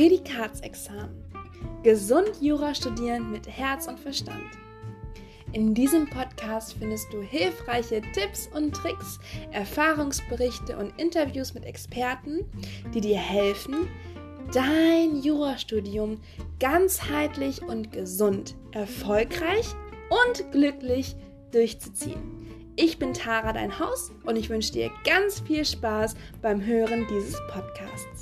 Prädikatsexamen. Gesund Jura studieren mit Herz und Verstand. In diesem Podcast findest du hilfreiche Tipps und Tricks, Erfahrungsberichte und Interviews mit Experten, die dir helfen, dein Jurastudium ganzheitlich und gesund, erfolgreich und glücklich durchzuziehen. Ich bin Tara, dein Haus, und ich wünsche dir ganz viel Spaß beim Hören dieses Podcasts.